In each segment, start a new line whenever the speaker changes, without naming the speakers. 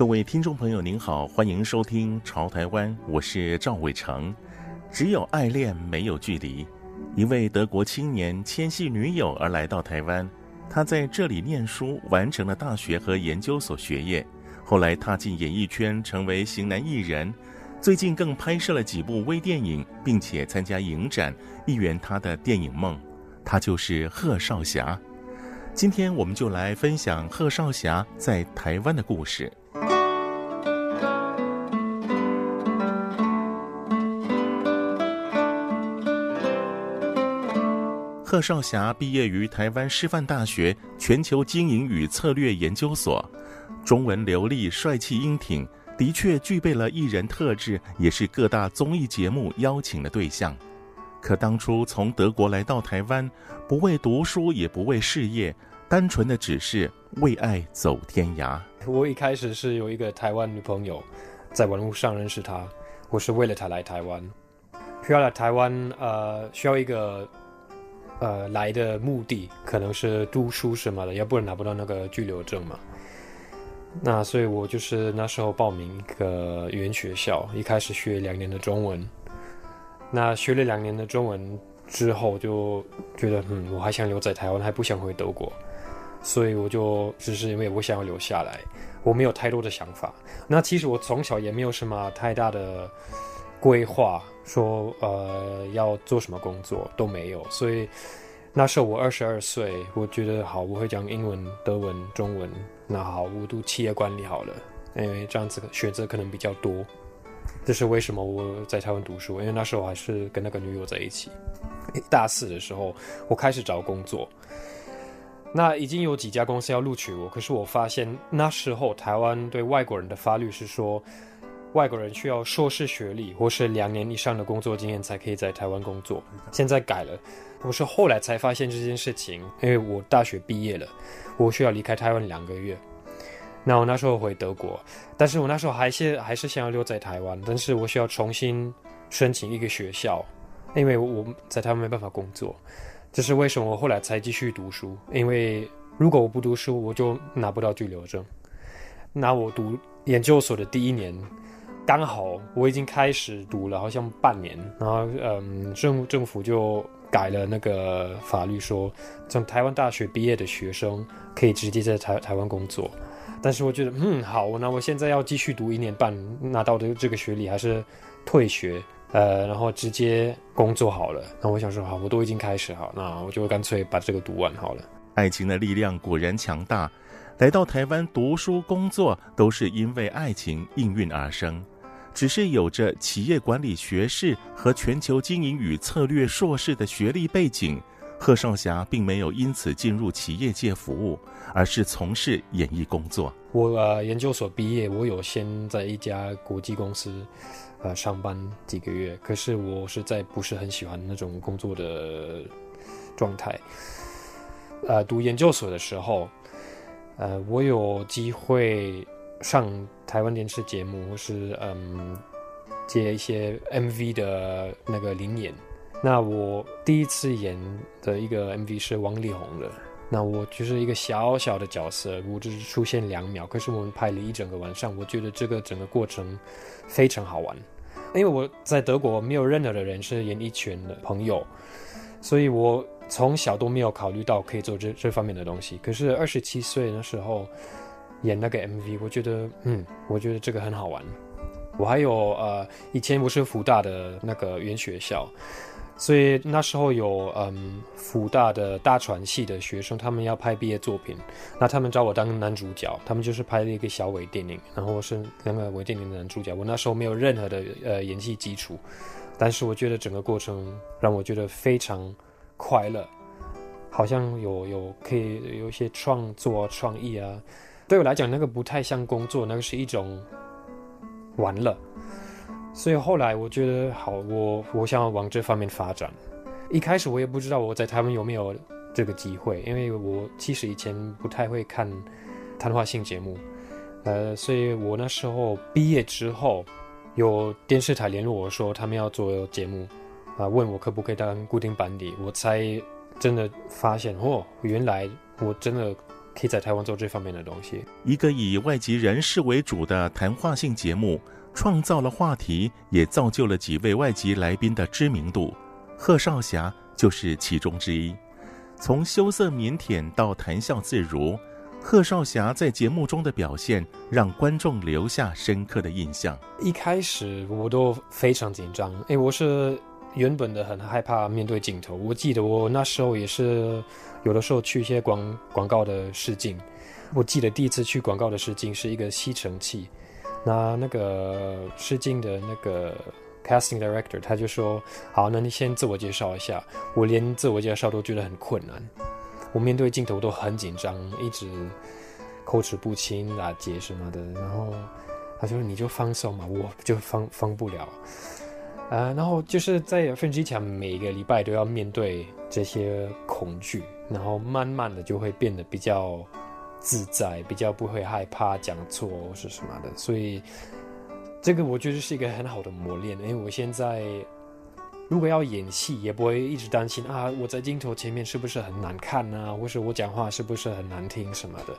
各位听众朋友，您好，欢迎收听《潮台湾》，我是赵伟成。只有爱恋，没有距离。一位德国青年牵系女友而来到台湾，他在这里念书，完成了大学和研究所学业，后来踏进演艺圈，成为型男艺人。最近更拍摄了几部微电影，并且参加影展，一圆他的电影梦。他就是贺少侠。今天我们就来分享贺少侠在台湾的故事。贺少侠毕业于台湾师范大学全球经营与策略研究所，中文流利、帅气英挺，的确具备了艺人特质，也是各大综艺节目邀请的对象。可当初从德国来到台湾，不为读书，也不为事业，单纯的只是为爱走天涯。
我一开始是有一个台湾女朋友，在网络上认识她，我是为了她来台湾，需要来台湾，呃，需要一个。呃，来的目的可能是读书什么的，要不然拿不到那个居留证嘛。那所以我就是那时候报名一个语言学校，一开始学两年的中文。那学了两年的中文之后，就觉得嗯，我还想留在台湾，还不想回德国，所以我就只是因为我想要留下来，我没有太多的想法。那其实我从小也没有什么太大的规划。说呃要做什么工作都没有，所以那时候我二十二岁，我觉得好，我会讲英文、德文、中文，那好，我读企业管理好了，因为这样子选择可能比较多。这是为什么我在台湾读书，因为那时候还是跟那个女友在一起。大四的时候，我开始找工作，那已经有几家公司要录取我，可是我发现那时候台湾对外国人的法律是说。外国人需要硕士学历或是两年以上的工作经验才可以在台湾工作。现在改了，我是后来才发现这件事情，因为我大学毕业了，我需要离开台湾两个月。那我那时候回德国，但是我那时候还是还是想要留在台湾，但是我需要重新申请一个学校，因为我在台湾没办法工作。这是为什么我后来才继续读书，因为如果我不读书，我就拿不到居留证。那我读研究所的第一年。刚好我已经开始读了，好像半年，然后嗯，政政府就改了那个法律说，说从台湾大学毕业的学生可以直接在台台湾工作。但是我觉得，嗯，好，那我现在要继续读一年半，拿到的这个学历，还是退学，呃，然后直接工作好了。那我想说，好，我都已经开始好，那我就干脆把这个读完好了。
爱情的力量果然强大，来到台湾读书工作，都是因为爱情应运而生。只是有着企业管理学士和全球经营与策略硕士的学历背景，贺少侠并没有因此进入企业界服务，而是从事演艺工作。
我呃研究所毕业，我有先在一家国际公司呃上班几个月，可是我实在不是很喜欢那种工作的状态。呃，读研究所的时候，呃，我有机会。上台湾电视节目，或是嗯接一些 MV 的那个灵演。那我第一次演的一个 MV 是王力宏的。那我就是一个小小的角色，我只是出现两秒，可是我们拍了一整个晚上。我觉得这个整个过程非常好玩，因为我在德国没有任何的人是演艺圈的朋友，所以我从小都没有考虑到可以做这这方面的东西。可是二十七岁的时候。演那个 MV，我觉得，嗯，我觉得这个很好玩。我还有呃，以前我是福大的那个原学校，所以那时候有嗯，福大的大传系的学生，他们要拍毕业作品，那他们找我当男主角，他们就是拍了一个小微电影，然后我是那个微电影的男主角。我那时候没有任何的呃演戏基础，但是我觉得整个过程让我觉得非常快乐，好像有有可以有一些创作创意啊。对我来讲，那个不太像工作，那个是一种玩乐。所以后来我觉得好，我我想往这方面发展。一开始我也不知道我在台湾有没有这个机会，因为我其实以前不太会看谈话性节目，呃，所以我那时候毕业之后，有电视台联络我说他们要做节目，啊、问我可不可以当固定班底，我才真的发现哦，原来我真的可以在台湾做这方面的东西。
一个以外籍人士为主的谈话性节目，创造了话题，也造就了几位外籍来宾的知名度。贺少侠就是其中之一。从羞涩腼腆到谈笑自如，贺少侠在节目中的表现让观众留下深刻的印象。
一开始我都非常紧张，哎，我是原本的很害怕面对镜头。我记得我那时候也是有的时候去一些广广告的试镜，我记得第一次去广告的试镜是一个吸尘器，那那个试镜的那个。Casting director，他就说：“好，那你先自我介绍一下。”我连自我介绍都觉得很困难，我面对镜头都很紧张，一直口齿不清、打结什么的。然后他说：“你就放松嘛，我就放放不了。”啊，然后就是在分机场，每个礼拜都要面对这些恐惧，然后慢慢的就会变得比较自在，比较不会害怕讲错或是什么的，所以。这个我觉得是一个很好的磨练，因为我现在如果要演戏，也不会一直担心啊，我在镜头前面是不是很难看啊，或是我讲话是不是很难听什么的。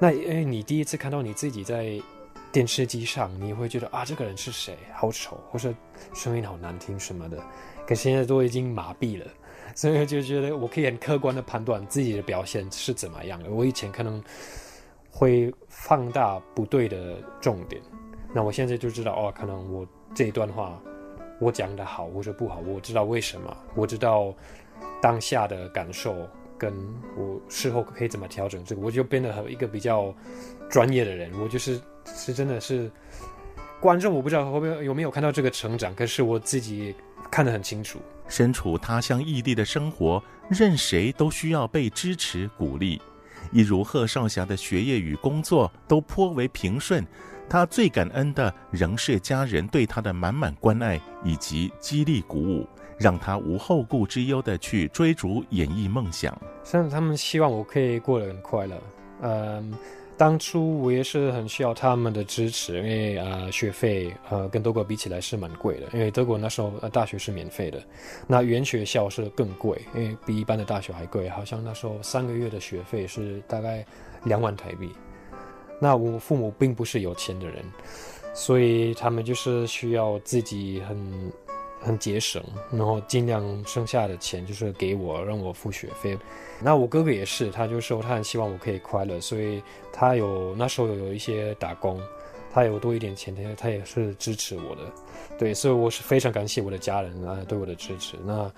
那因为你第一次看到你自己在电视机上，你会觉得啊，这个人是谁？好丑，或是声音好难听什么的。可现在都已经麻痹了，所以就觉得我可以很客观的判断自己的表现是怎么样的。我以前可能会放大不对的重点。那我现在就知道哦，可能我这一段话我讲的好或者不好，我知道为什么，我知道当下的感受，跟我事后可以怎么调整这个，我就变得很一个比较专业的人。我就是是真的是观众，我不知道后面有没有看到这个成长，可是我自己看得很清楚。
身处他乡异地的生活，任谁都需要被支持鼓励。一如贺少侠的学业与工作都颇为平顺。他最感恩的仍是家人对他的满满关爱以及激励鼓舞，让他无后顾之忧的去追逐演艺梦想。
像他们希望我可以过得很快乐。嗯，当初我也是很需要他们的支持，因为呃学费呃跟德国比起来是蛮贵的，因为德国那时候呃大学是免费的，那语言学校是更贵，因为比一般的大学还贵，好像那时候三个月的学费是大概两万台币。那我父母并不是有钱的人，所以他们就是需要自己很很节省，然后尽量剩下的钱就是给我，让我付学费。那我哥哥也是，他就说他很希望我可以快乐，所以他有那时候有一些打工，他有多一点钱，他他也是支持我的。对，所以我是非常感谢我的家人啊对我的支持。那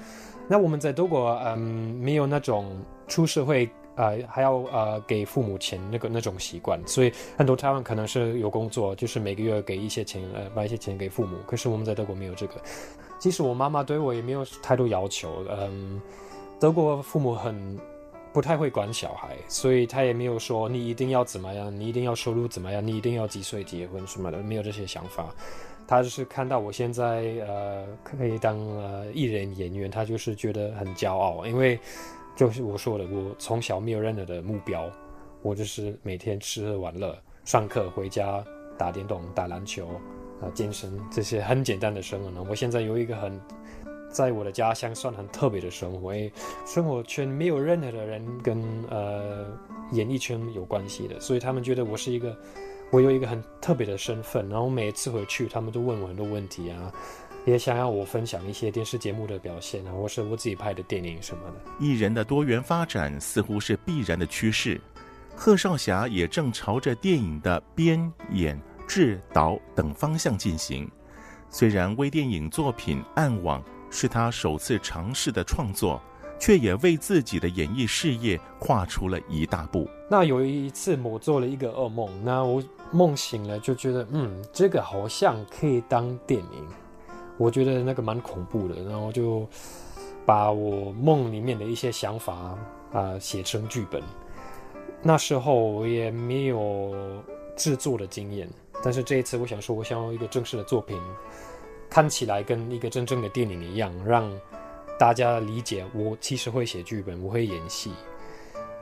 那我们在德国嗯没有那种出社会。呃，还要呃给父母钱那个那种习惯，所以很多台湾可能是有工作，就是每个月给一些钱，呃，把一些钱给父母。可是我们在德国没有这个。其实我妈妈对我也没有太多要求，嗯，德国父母很不太会管小孩，所以他也没有说你一定要怎么样，你一定要收入怎么样，你一定要几岁结婚什么的，没有这些想法。他就是看到我现在呃可以当呃艺人演员，他就是觉得很骄傲，因为。就是我说的，我从小没有任何的目标，我就是每天吃喝玩乐，上课回家打电动、打篮球，啊，健身这些很简单的生活呢。我现在有一个很，在我的家乡算很特别的生活，因为生活圈没有任何的人跟呃演艺圈有关系的，所以他们觉得我是一个，我有一个很特别的身份。然后每次回去，他们都问我很多问题啊。也想要我分享一些电视节目的表现啊，或是我自己拍的电影什么的。
艺人的多元发展似乎是必然的趋势，贺少侠也正朝着电影的编、演、制、导等方向进行。虽然微电影作品《暗网》是他首次尝试的创作，却也为自己的演艺事业跨出了一大步。
那有一次我做了一个噩梦，那我梦醒了就觉得，嗯，这个好像可以当电影。我觉得那个蛮恐怖的，然后就把我梦里面的一些想法啊、写成剧本。那时候我也没有制作的经验，但是这一次我想说，我想要一个正式的作品，看起来跟一个真正的电影一样，让大家理解我其实会写剧本，我会演戏。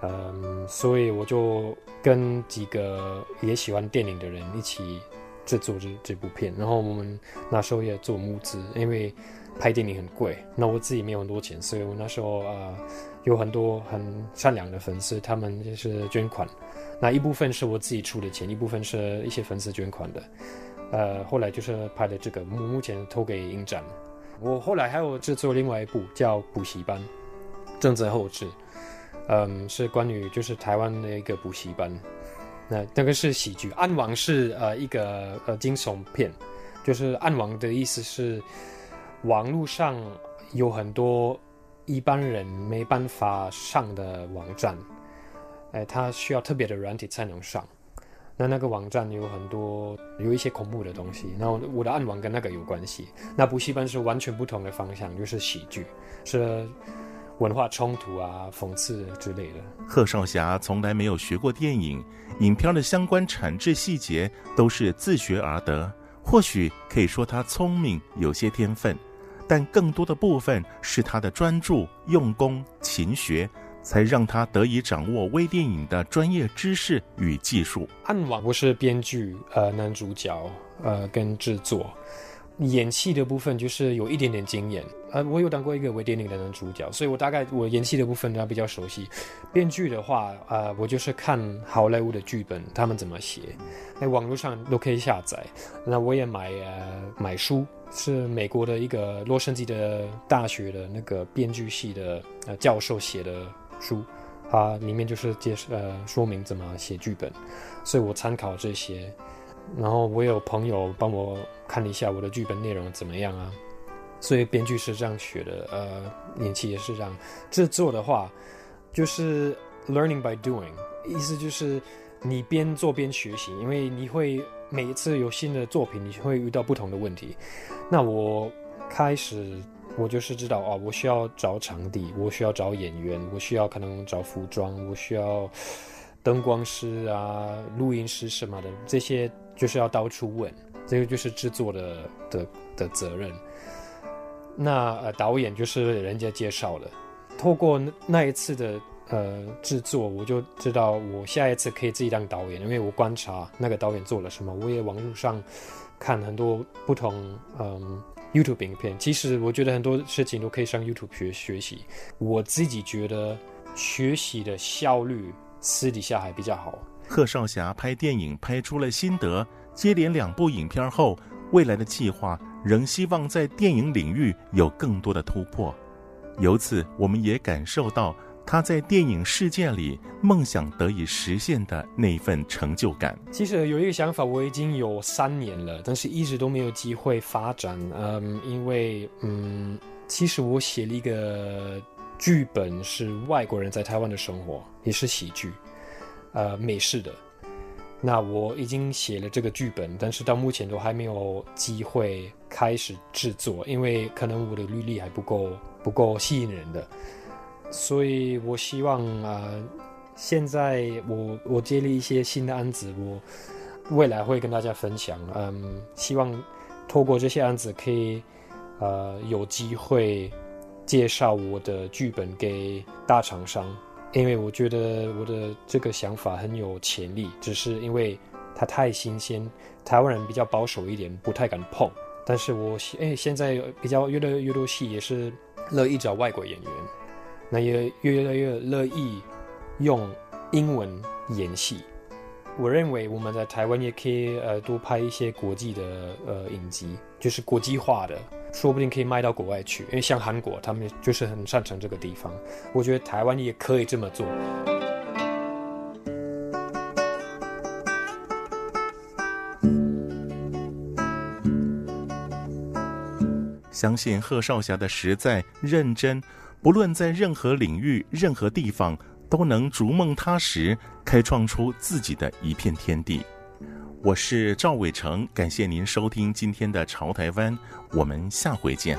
嗯，所以我就跟几个也喜欢电影的人一起制作这这部片，然后我们那时候也做募资，因为拍电影很贵，那我自己没有很多钱，所以我那时候、呃、有很多很善良的粉丝，他们就是捐款，那一部分是我自己出的钱，一部分是一些粉丝捐款的，呃，后来就是拍的这个目目前投给影展，我后来还有制作另外一部叫《补习班》，正在后制。嗯，是关于就是台湾的一个补习班，那那个是喜剧，暗网是呃一个呃惊悚片，就是暗网的意思是网络上有很多一般人没办法上的网站，哎，它需要特别的软体才能上，那那个网站有很多有一些恐怖的东西，然后我的暗网跟那个有关系，那补习班是完全不同的方向，就是喜剧，是。文化冲突啊，讽刺之类的。
贺少侠从来没有学过电影，影片的相关产制细节都是自学而得。或许可以说他聪明，有些天分，但更多的部分是他的专注、用功、勤学，才让他得以掌握微电影的专业知识与技术。
暗网不是编剧、呃，男主角、呃，跟制作。演戏的部分就是有一点点经验，呃，我有当过一个微电影的男主角，所以我大概我演戏的部分呢比较熟悉。编剧的话，呃，我就是看好莱坞的剧本，他们怎么写，在网络上都可以下载。那我也买呃买书，是美国的一个洛杉矶的大学的那个编剧系的呃教授写的书，它里面就是介绍呃说明怎么写剧本，所以我参考这些。然后我有朋友帮我看了一下我的剧本内容怎么样啊，所以编剧是这样学的，呃，演戏也是这样。制作的话就是 learning by doing，意思就是你边做边学习，因为你会每一次有新的作品，你会遇到不同的问题。那我开始我就是知道哦，我需要找场地，我需要找演员，我需要可能找服装，我需要灯光师啊、录音师什么的这些。就是要到处问，这个就是制作的的的责任。那呃，导演就是人家介绍的。透过那一次的呃制作，我就知道我下一次可以自己当导演，因为我观察那个导演做了什么。我也网络上看很多不同嗯 YouTube 影片。其实我觉得很多事情都可以上 YouTube 学学习。我自己觉得学习的效率私底下还比较好。
贺少侠拍电影拍出了心得，接连两部影片后，未来的计划仍希望在电影领域有更多的突破。由此，我们也感受到他在电影世界里梦想得以实现的那份成就感。
其实有一个想法，我已经有三年了，但是一直都没有机会发展。嗯，因为嗯，其实我写了一个剧本，是外国人在台湾的生活，也是喜剧。呃，美式的，那我已经写了这个剧本，但是到目前都还没有机会开始制作，因为可能我的履历还不够不够吸引人的，所以我希望啊、现在我我接了一些新的案子，我未来会跟大家分享，嗯，希望透过这些案子可以呃有机会介绍我的剧本给大厂商。因为我觉得我的这个想法很有潜力，只是因为它太新鲜，台湾人比较保守一点，不太敢碰。但是我现哎，现在比较越来越多戏也是乐意找外国演员，那也越来越乐意用英文演戏。我认为我们在台湾也可以呃多拍一些国际的呃影集，就是国际化的。说不定可以卖到国外去，因为像韩国，他们就是很擅长这个地方。我觉得台湾也可以这么做。
相信贺少侠的实在认真，不论在任何领域、任何地方，都能逐梦踏实，开创出自己的一片天地。我是赵伟成，感谢您收听今天的《潮台湾》，我们下回见。